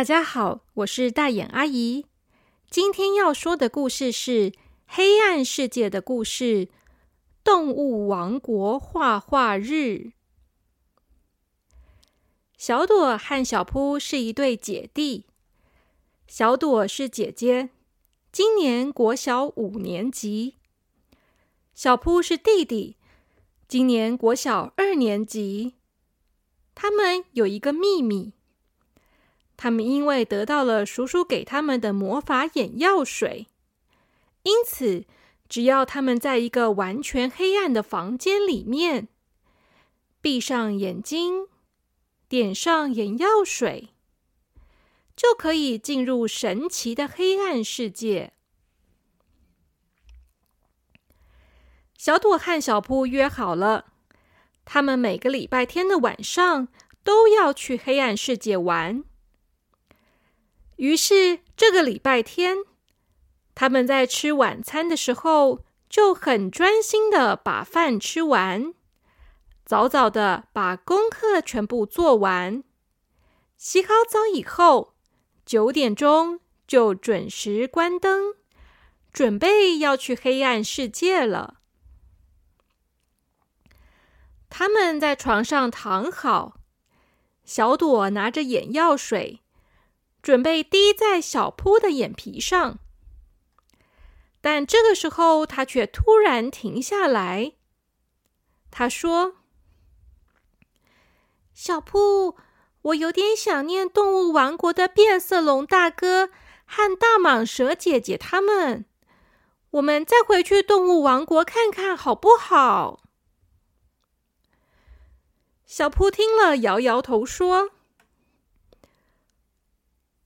大家好，我是大眼阿姨。今天要说的故事是《黑暗世界的故事》——动物王国画画日。小朵和小扑是一对姐弟。小朵是姐姐，今年国小五年级；小扑是弟弟，今年国小二年级。他们有一个秘密。他们因为得到了叔叔给他们的魔法眼药水，因此只要他们在一个完全黑暗的房间里面，闭上眼睛，点上眼药水，就可以进入神奇的黑暗世界。小朵和小扑约好了，他们每个礼拜天的晚上都要去黑暗世界玩。于是这个礼拜天，他们在吃晚餐的时候就很专心的把饭吃完，早早的把功课全部做完。洗好澡以后，九点钟就准时关灯，准备要去黑暗世界了。他们在床上躺好，小朵拿着眼药水。准备滴在小扑的眼皮上，但这个时候他却突然停下来。他说：“小扑，我有点想念动物王国的变色龙大哥和大蟒蛇姐姐他们。我们再回去动物王国看看好不好？”小扑听了，摇摇头说。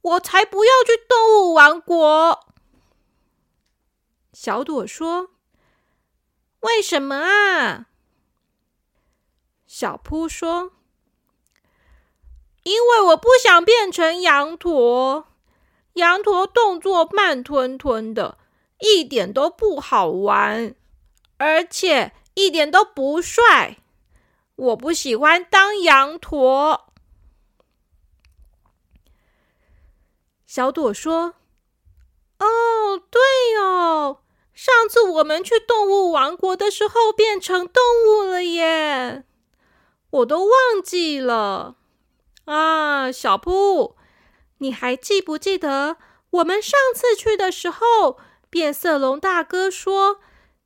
我才不要去动物王国！小朵说：“为什么啊？”小扑说：“因为我不想变成羊驼，羊驼动作慢吞吞的，一点都不好玩，而且一点都不帅。我不喜欢当羊驼。”小朵说：“哦，对哦，上次我们去动物王国的时候变成动物了耶，我都忘记了啊。小布，你还记不记得我们上次去的时候，变色龙大哥说，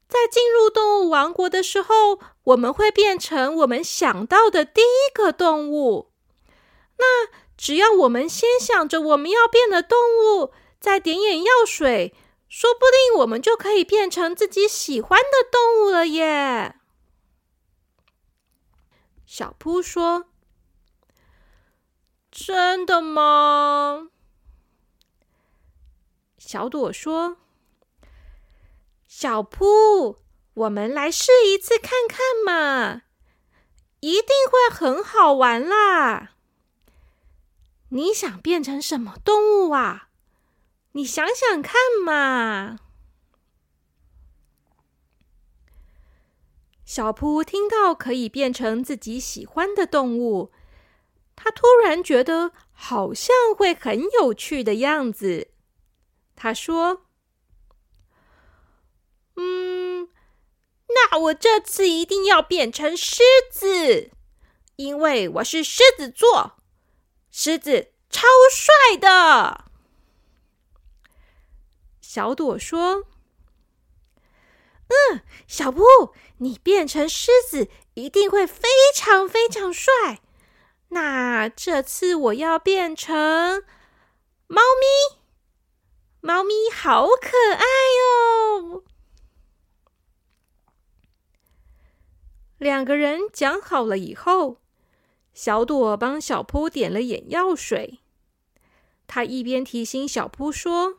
在进入动物王国的时候，我们会变成我们想到的第一个动物？那？”只要我们先想着我们要变的动物，再点眼药水，说不定我们就可以变成自己喜欢的动物了耶！小扑说：“真的吗？”小朵说：“小扑，我们来试一次看看嘛，一定会很好玩啦！”你想变成什么动物啊？你想想看嘛！小扑听到可以变成自己喜欢的动物，他突然觉得好像会很有趣的样子。他说：“嗯，那我这次一定要变成狮子，因为我是狮子座。”狮子超帅的，小朵说：“嗯，小布，你变成狮子一定会非常非常帅。那这次我要变成猫咪，猫咪好可爱哦。”两个人讲好了以后。小朵帮小扑点了眼药水，他一边提醒小扑说：“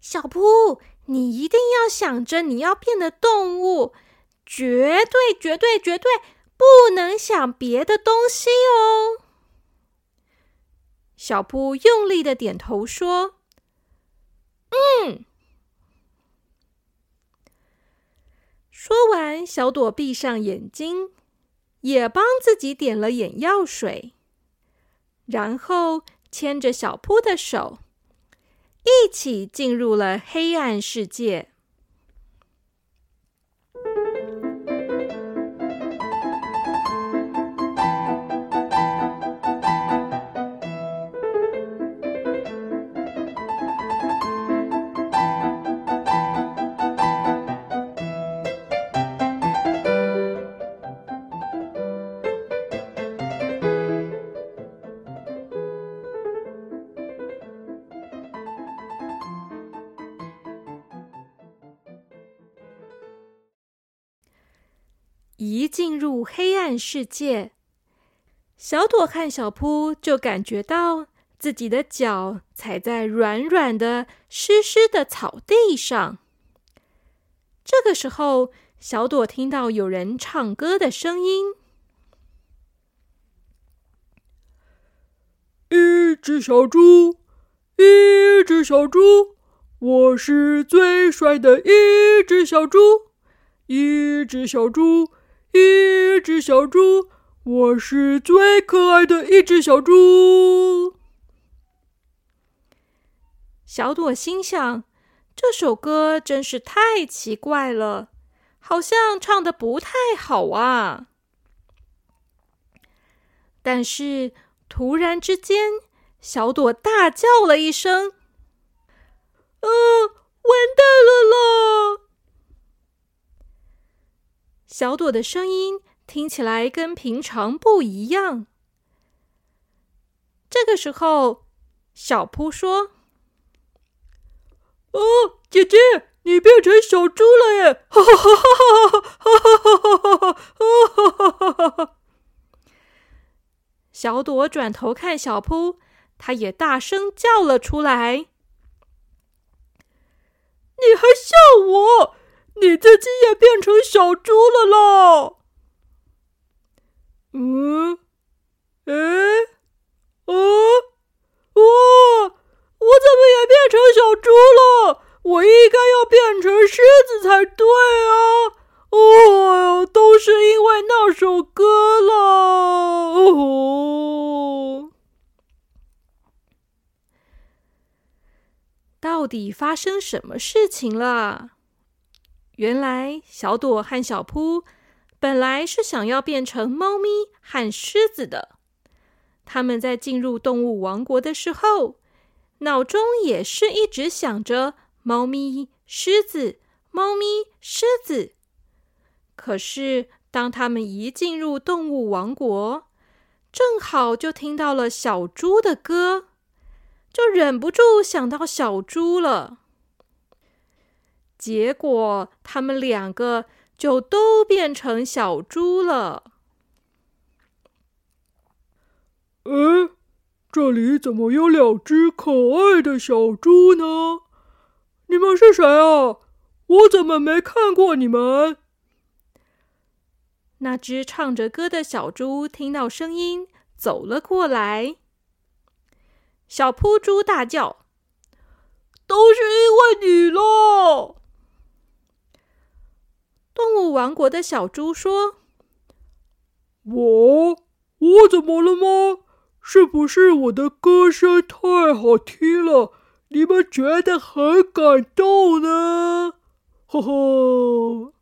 小扑，你一定要想着你要变的动物，绝对、绝对、绝对不能想别的东西哦。”小扑用力的点头说：“嗯。”说完，小朵闭上眼睛。也帮自己点了眼药水。然后牵着小铺的手，一起进入了黑暗世界。黑暗世界，小朵和小扑就感觉到自己的脚踩在软软的、湿湿的草地上。这个时候，小朵听到有人唱歌的声音：“一只小猪，一只小猪，我是最帅的一只小猪，一只小猪。”一只小猪，我是最可爱的一只小猪。小朵心想：这首歌真是太奇怪了，好像唱的不太好啊。但是突然之间，小朵大叫了一声：“啊，完蛋了啦！”小朵的声音听起来跟平常不一样。这个时候，小扑说：“哦，姐姐，你变成小猪了耶！”哈哈哈哈哈哈哈哈哈哈！小朵转头看小扑，他也大声叫了出来：“你还笑我？”你自己也变成小猪了啦？嗯？哎？啊？哇！我怎么也变成小猪了？我应该要变成狮子才对啊！哦，都是因为那首歌了。哦，到底发生什么事情了？原来，小朵和小扑本来是想要变成猫咪和狮子的。他们在进入动物王国的时候，脑中也是一直想着猫咪、狮子、猫咪、狮子。可是，当他们一进入动物王国，正好就听到了小猪的歌，就忍不住想到小猪了。结果，他们两个就都变成小猪了。哎，这里怎么有两只可爱的小猪呢？你们是谁啊？我怎么没看过你们？那只唱着歌的小猪听到声音，走了过来。小扑猪大叫：“都是因为你了！”动物王国的小猪说：“我我怎么了吗？是不是我的歌声太好听了，你们觉得很感动呢？”呵呵。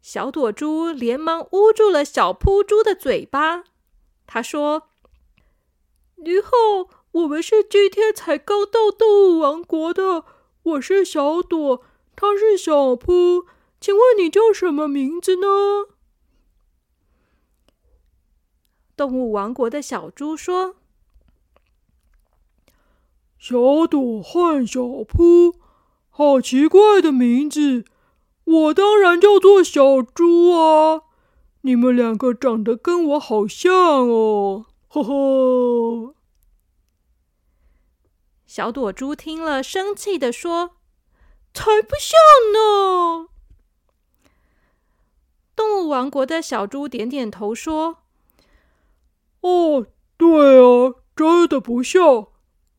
小朵猪连忙捂住了小扑猪的嘴巴。他说：“你好，我们是今天才刚到动物王国的，我是小朵。”他是小扑，请问你叫什么名字呢？动物王国的小猪说：“小朵和小扑，好奇怪的名字。我当然叫做小猪啊！你们两个长得跟我好像哦，呵呵。”小朵猪听了，生气的说。才不像呢！动物王国的小猪点点头说：“哦，对啊，真的不像。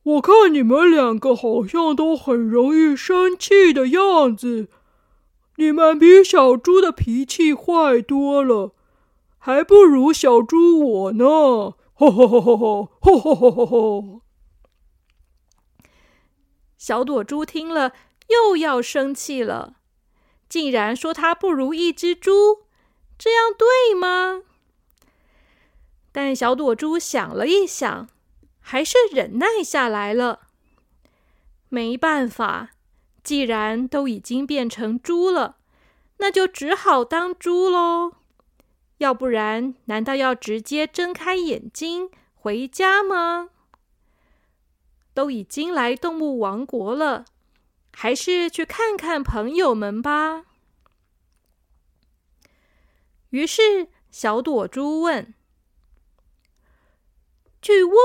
我看你们两个好像都很容易生气的样子。你们比小猪的脾气坏多了，还不如小猪我呢。”吼吼吼吼吼吼吼吼吼吼！小朵猪听了又要生气了，竟然说它不如一只猪，这样对吗？但小朵猪想了一想，还是忍耐下来了。没办法，既然都已经变成猪了，那就只好当猪喽。要不然，难道要直接睁开眼睛回家吗？都已经来动物王国了，还是去看看朋友们吧。于是，小朵猪问：“请问，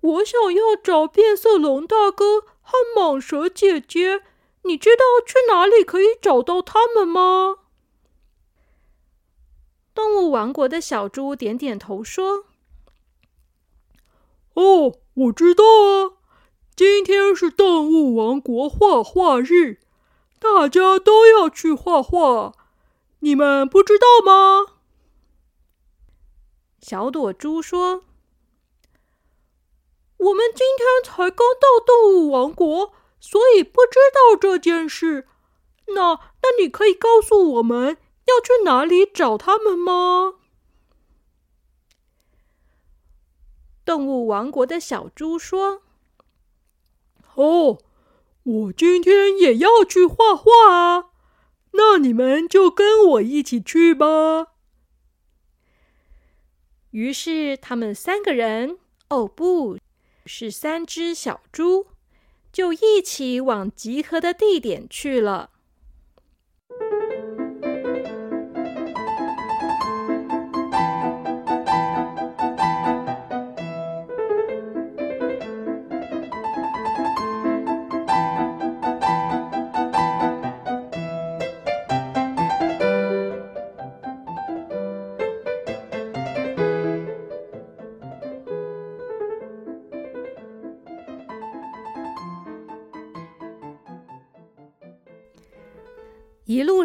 我想要找变色龙大哥和蟒蛇姐姐，你知道去哪里可以找到他们吗？”动物王国的小猪点点头说：“哦，我知道啊，今天是动物王国画画日，大家都要去画画，你们不知道吗？”小朵猪说：“我们今天才刚到动物王国，所以不知道这件事。那，那你可以告诉我们。”要去哪里找他们吗？动物王国的小猪说：“哦，我今天也要去画画啊，那你们就跟我一起去吧。”于是他们三个人，哦，不是三只小猪，就一起往集合的地点去了。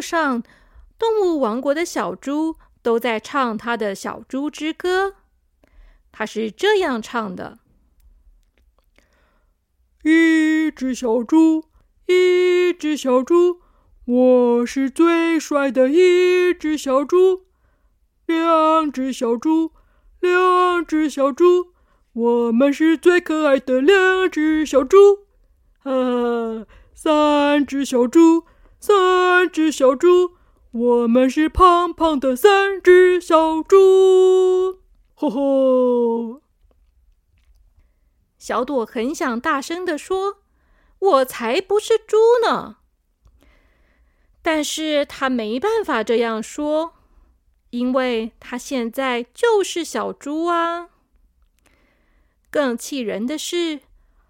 上，动物王国的小猪都在唱他的小猪之歌。他是这样唱的：“一只小猪，一只小猪，我是最帅的一只小猪。两只小猪，两只小猪，我们是最可爱的两只小猪。啊，三只小猪。”三只小猪，我们是胖胖的三只小猪。吼吼！小朵很想大声的说：“我才不是猪呢！”但是他没办法这样说，因为他现在就是小猪啊。更气人的是，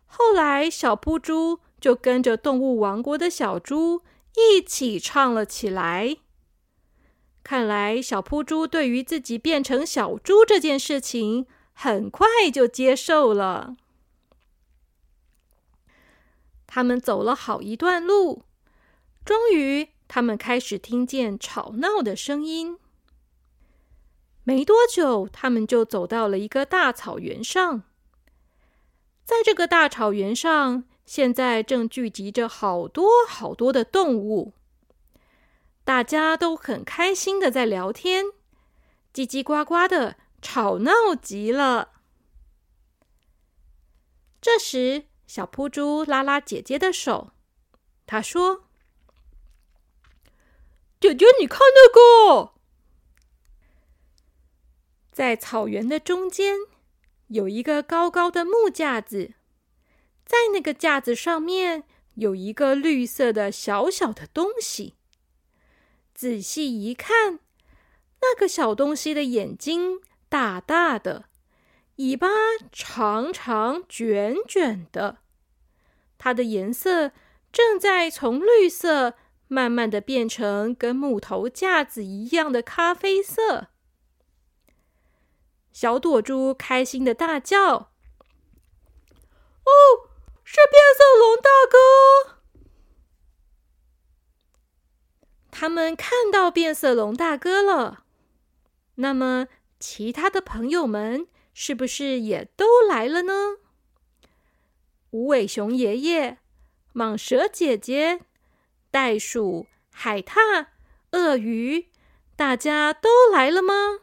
后来小扑猪就跟着动物王国的小猪。一起唱了起来。看来小扑猪对于自己变成小猪这件事情，很快就接受了。他们走了好一段路，终于，他们开始听见吵闹的声音。没多久，他们就走到了一个大草原上。在这个大草原上。现在正聚集着好多好多的动物，大家都很开心的在聊天，叽叽呱呱的吵闹极了。这时，小扑猪拉拉姐姐的手，他说：“姐姐，你看那个，在草原的中间有一个高高的木架子。”在那个架子上面有一个绿色的小小的东西。仔细一看，那个小东西的眼睛大大的，尾巴长长卷卷的，它的颜色正在从绿色慢慢的变成跟木头架子一样的咖啡色。小朵珠开心的大叫：“哦！”是变色龙大哥！他们看到变色龙大哥了。那么，其他的朋友们是不是也都来了呢？无尾熊爷爷、蟒蛇姐姐、袋鼠、海獭、鳄鱼，大家都来了吗？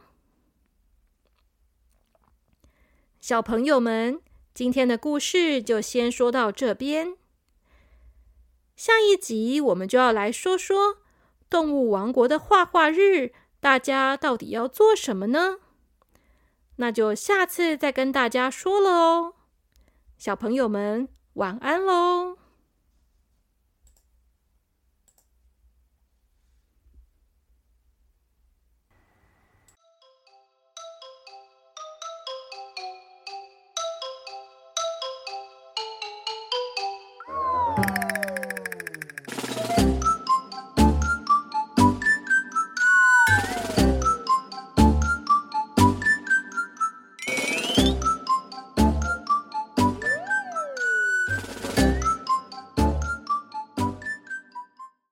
小朋友们，今天的故事就先说到这边。下一集我们就要来说说动物王国的画画日，大家到底要做什么呢？那就下次再跟大家说了哦。小朋友们，晚安喽！